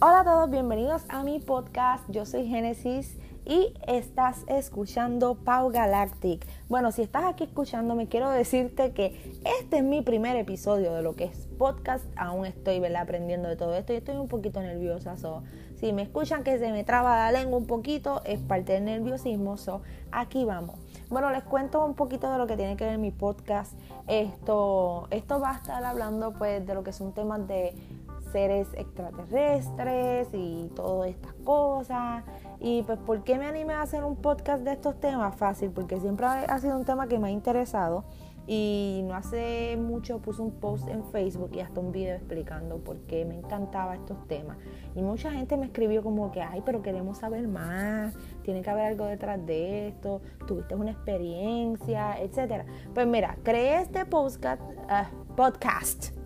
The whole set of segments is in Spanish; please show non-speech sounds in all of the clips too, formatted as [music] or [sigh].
Hola a todos, bienvenidos a mi podcast. Yo soy Génesis y estás escuchando Pau Galactic. Bueno, si estás aquí escuchándome, quiero decirte que este es mi primer episodio de lo que es podcast. Aún estoy aprendiendo de todo esto y estoy un poquito nerviosa. si me escuchan que se me traba la lengua un poquito, es parte del nerviosismo. So, aquí vamos. Bueno, les cuento un poquito de lo que tiene que ver mi podcast. Esto, esto va a estar hablando pues de lo que son temas de seres extraterrestres y todas estas cosas. Y pues, ¿por qué me animé a hacer un podcast de estos temas? Fácil, porque siempre ha sido un tema que me ha interesado. Y no hace mucho puse un post en Facebook y hasta un video explicando por qué me encantaba estos temas. Y mucha gente me escribió como que, ay, pero queremos saber más, tiene que haber algo detrás de esto, tuviste una experiencia, etcétera. Pues mira, creé este podcast, uh, [laughs] podcast,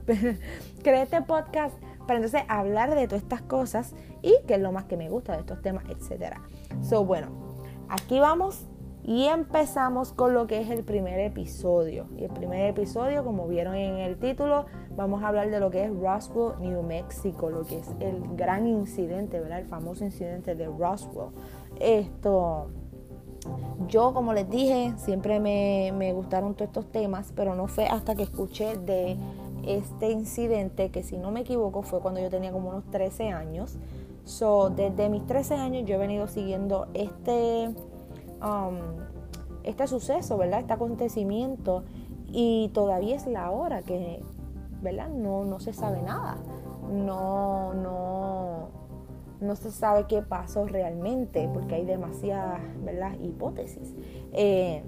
creé este podcast para entonces hablar de todas estas cosas y que es lo más que me gusta de estos temas, etcétera. So, bueno, aquí vamos y empezamos con lo que es el primer episodio. Y el primer episodio, como vieron en el título, vamos a hablar de lo que es Roswell, New Mexico, lo que es el gran incidente, ¿verdad? El famoso incidente de Roswell. Esto, yo como les dije, siempre me, me gustaron todos estos temas, pero no fue hasta que escuché de este incidente, que si no me equivoco fue cuando yo tenía como unos 13 años. So, desde mis 13 años yo he venido siguiendo este, um, este suceso, ¿verdad? Este acontecimiento y todavía es la hora que, ¿verdad? No, no se sabe nada. No, no, no se sabe qué pasó realmente porque hay demasiadas, ¿verdad? Hipótesis. Eh,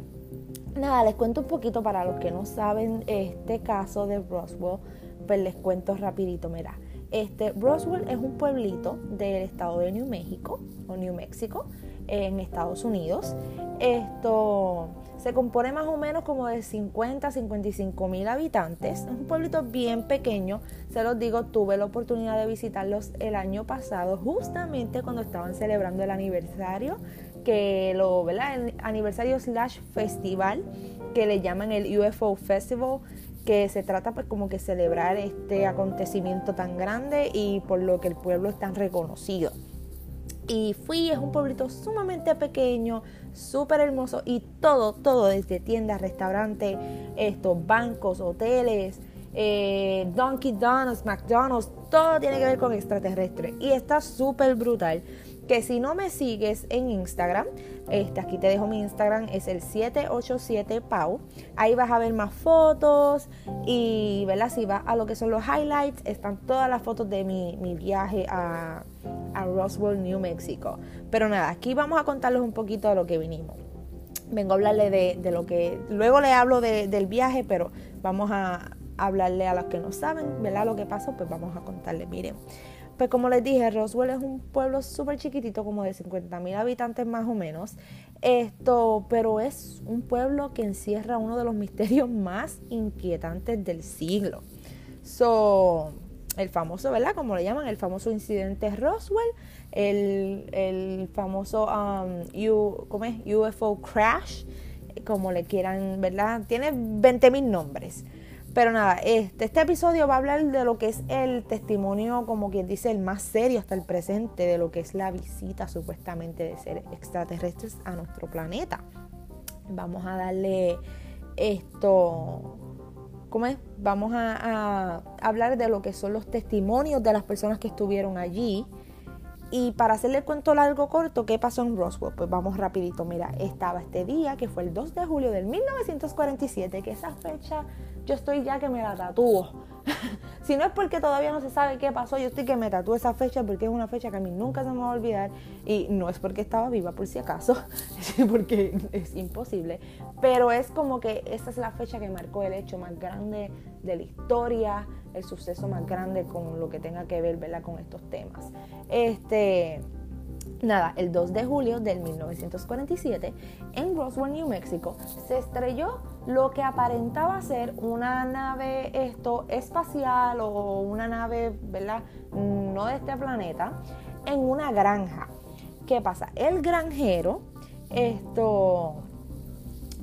Nada, les cuento un poquito para los que no saben este caso de Roswell, pues les cuento rapidito, mira. Este, Roswell es un pueblito del estado de New México o New México en Estados Unidos. Esto se compone más o menos como de 50 a 55 mil habitantes. Es un pueblito bien pequeño. Se los digo, tuve la oportunidad de visitarlos el año pasado, justamente cuando estaban celebrando el aniversario que lo, ¿verdad? El aniversario slash festival que le llaman el UFO Festival, que se trata pues como que celebrar este acontecimiento tan grande y por lo que el pueblo es tan reconocido. Y fui, es un pueblito sumamente pequeño, súper hermoso y todo, todo desde tiendas, restaurantes, estos bancos, hoteles, eh, Donkey Donuts, McDonald's, todo tiene que ver con extraterrestres y está súper brutal que si no me sigues en Instagram, este, aquí te dejo mi Instagram, es el 787pau. Ahí vas a ver más fotos y, ¿verdad? Si vas a lo que son los highlights, están todas las fotos de mi, viaje a, Roswell, New Mexico. Pero nada, aquí vamos a contarles un poquito de lo que vinimos. Vengo a hablarle de, lo que, luego le hablo del viaje, pero vamos a hablarle a los que no saben, ¿verdad? Lo que pasó, pues vamos a contarle, miren. Pues como les dije, Roswell es un pueblo súper chiquitito, como de 50 mil habitantes más o menos. Esto, pero es un pueblo que encierra uno de los misterios más inquietantes del siglo. So, el famoso, ¿verdad? Como le llaman, el famoso incidente Roswell, el, famoso um, ¿cómo es? UFO crash, como le quieran, ¿verdad? Tiene 20 mil nombres. Pero nada, este, este episodio va a hablar de lo que es el testimonio, como quien dice, el más serio hasta el presente, de lo que es la visita supuestamente de seres extraterrestres a nuestro planeta. Vamos a darle esto, ¿cómo es? Vamos a, hablar de lo que son los testimonios de las personas que estuvieron allí. Y para hacerle el cuento largo corto, ¿qué pasó en Roswell? Pues vamos rapidito. Mira, estaba este día, que fue el 2 de julio del 1947, que esa fecha yo estoy ya que me la tatúo. [laughs] si no es porque todavía no se sabe qué pasó, yo estoy que me tatúo esa fecha porque es una fecha que a mí nunca se me va a olvidar y no es porque estaba viva por si acaso, [laughs] porque es imposible, pero es como que esta es la fecha que marcó el hecho más grande de la historia, el suceso más grande con lo que tenga que ver, ¿verdad? con estos temas. Este Nada, el 2 de julio del 1947, en Roswell, New Mexico, se estrelló lo que aparentaba ser una nave esto espacial o una nave, ¿verdad? No de este planeta, en una granja. ¿Qué pasa? El granjero, esto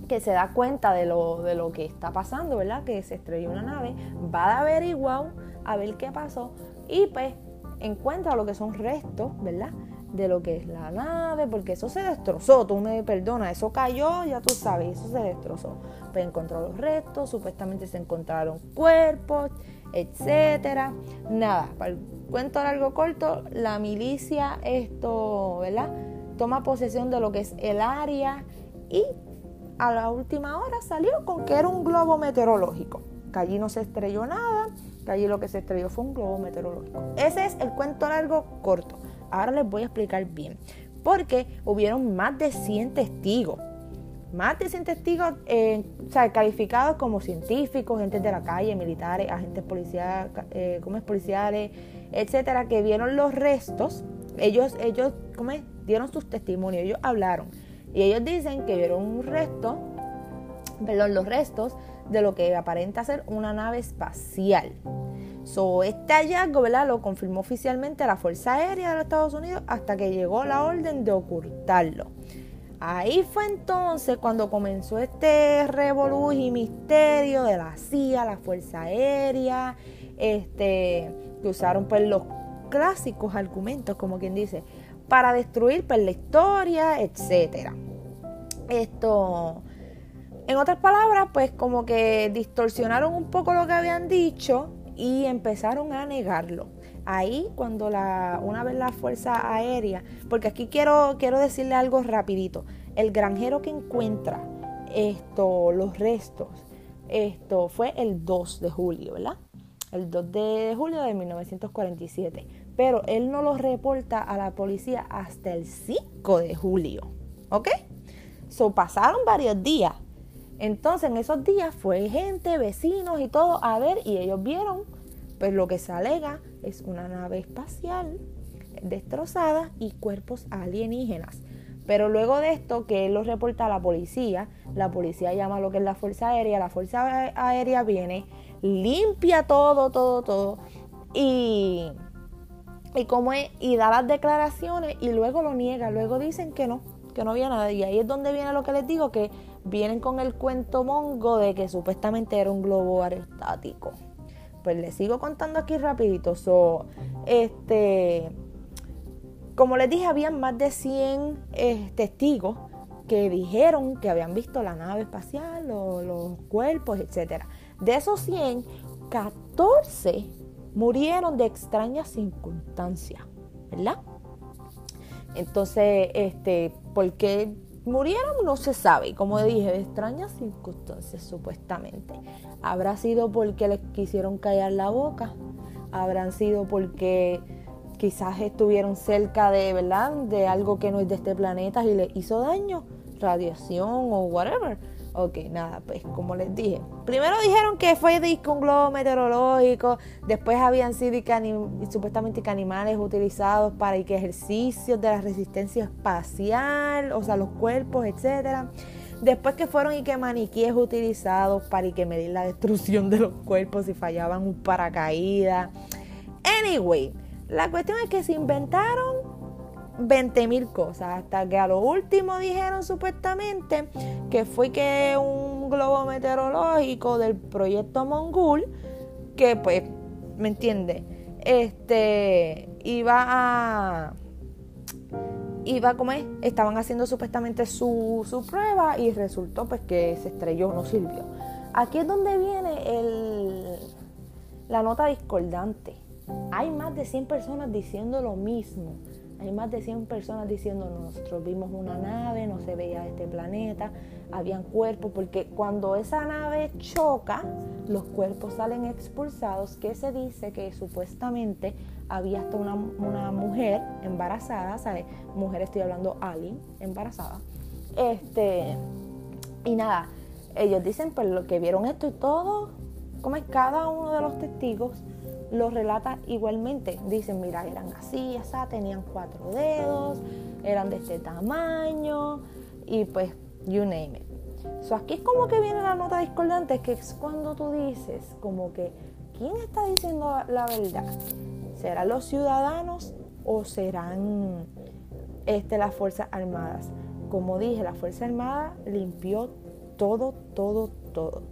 que se da cuenta de lo, de lo que está pasando, ¿verdad? Que se estrelló una nave, va a averiguar a ver qué pasó y pues encuentra lo que son restos, ¿verdad? De lo que es la nave, porque eso se destrozó, tú me perdonas, eso cayó, ya tú sabes, eso se destrozó. Pues encontró los restos, supuestamente se encontraron cuerpos, etcétera. Nada, para el cuento largo corto, la milicia esto, ¿verdad? Toma posesión de lo que es el área y a la última hora salió con que era un globo meteorológico. Que allí no se estrelló nada, que allí lo que se estrelló fue un globo meteorológico. Ese es el cuento largo corto. Ahora les voy a explicar bien. Porque hubieron más de 100 testigos. Más de 100 testigos eh, calificados como científicos, gente de la calle, militares, agentes policiales, eh, policiales, etcétera, que vieron los restos. Ellos, ellos ¿cómo dieron sus testimonios, ellos hablaron. Y ellos dicen que vieron un resto, perdón, los restos de lo que aparenta ser una nave espacial. So, este hallazgo lo confirmó oficialmente la Fuerza Aérea de los Estados Unidos hasta que llegó la orden de ocultarlo. Ahí fue entonces cuando comenzó este revolú y misterio de la CIA, la Fuerza Aérea, este, que usaron pues los clásicos argumentos, como quien dice, para destruir pues, la historia, etc. Esto, en otras palabras, pues como que distorsionaron un poco lo que habían dicho y empezaron a negarlo. Ahí cuando la, una vez la Fuerza Aérea, porque aquí quiero, quiero decirle algo rapidito, el granjero que encuentra esto, los restos, esto fue el 2 de julio, ¿verdad? El 2 de julio de 1947 pero él no lo reporta a la policía hasta el 5 de julio. ¿Ok? So pasaron varios días. Entonces en esos días fue gente, vecinos y todo a ver y ellos vieron, pues lo que se alega es una nave espacial destrozada y cuerpos alienígenas. Pero luego de esto, que él lo reporta a la policía, la policía llama a lo que es la Fuerza Aérea, la Fuerza Aérea viene, limpia todo, todo, todo. Y y como es, y da las declaraciones y luego lo niega, luego dicen que no, que no había nada. Y ahí es donde viene lo que les digo, que vienen con el cuento mongo de que supuestamente era un globo aerostático. Pues les sigo contando aquí rapidito. So, este, como les dije, habían más de 100 eh, testigos que dijeron que habían visto la nave espacial, los cuerpos, etc. De esos 100, 14 murieron de extrañas circunstancias, ¿verdad? Entonces, este, ¿por qué murieron? No se sabe. Como dije, de extrañas circunstancias, supuestamente. ¿Habrá sido porque les quisieron callar la boca? ¿Habrán sido porque quizás estuvieron cerca de, ¿verdad? De algo que no es de este planeta y les hizo daño? Radiación o whatever. Ok, nada, pues como les dije. Primero dijeron que fue disco un globo meteorológico, después habían sido supuestamente que animales utilizados para ejercicios de la resistencia espacial, o sea, los cuerpos, etcétera. Después que fueron y que maniquíes utilizados para y que medir la destrucción de los cuerpos si fallaban un paracaídas. Anyway, la cuestión es que se inventaron 20 mil cosas, hasta que a lo último dijeron supuestamente que fue que un globo meteorológico del proyecto Mongul, que pues, ¿me entiende? Este iba a iba como es, estaban haciendo supuestamente su, su, prueba y resultó pues que se estrelló, no sirvió. Aquí es donde viene el, la nota discordante. Hay más de 100 personas diciendo lo mismo. Hay más de 100 personas diciendo, nosotros vimos una nave, no se veía este planeta, habían cuerpos, porque cuando esa nave choca, los cuerpos salen expulsados, que se dice que supuestamente había hasta una, mujer embarazada, ¿sabes? Mujer estoy hablando alien, embarazada. Este, y nada, ellos dicen pues lo que vieron esto y todo, como es cada uno de los testigos lo relata igualmente. Dicen, mira, eran así, así, tenían cuatro dedos, eran de este tamaño y pues, you name it. So, aquí es como que viene la nota discordante, que es cuando tú dices, como que, ¿quién está diciendo la verdad? ¿Serán los ciudadanos o serán este, las Fuerzas Armadas? Como dije, la Fuerza Armada limpió todo, todo, todo.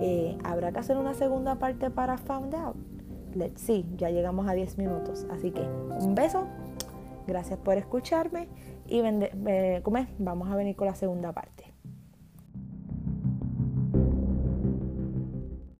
Eh, ¿Habrá que hacer una segunda parte para Found Out? See, ya llegamos a 10 minutos. Así que un beso, gracias por escucharme y vende, vamos a venir con la segunda parte.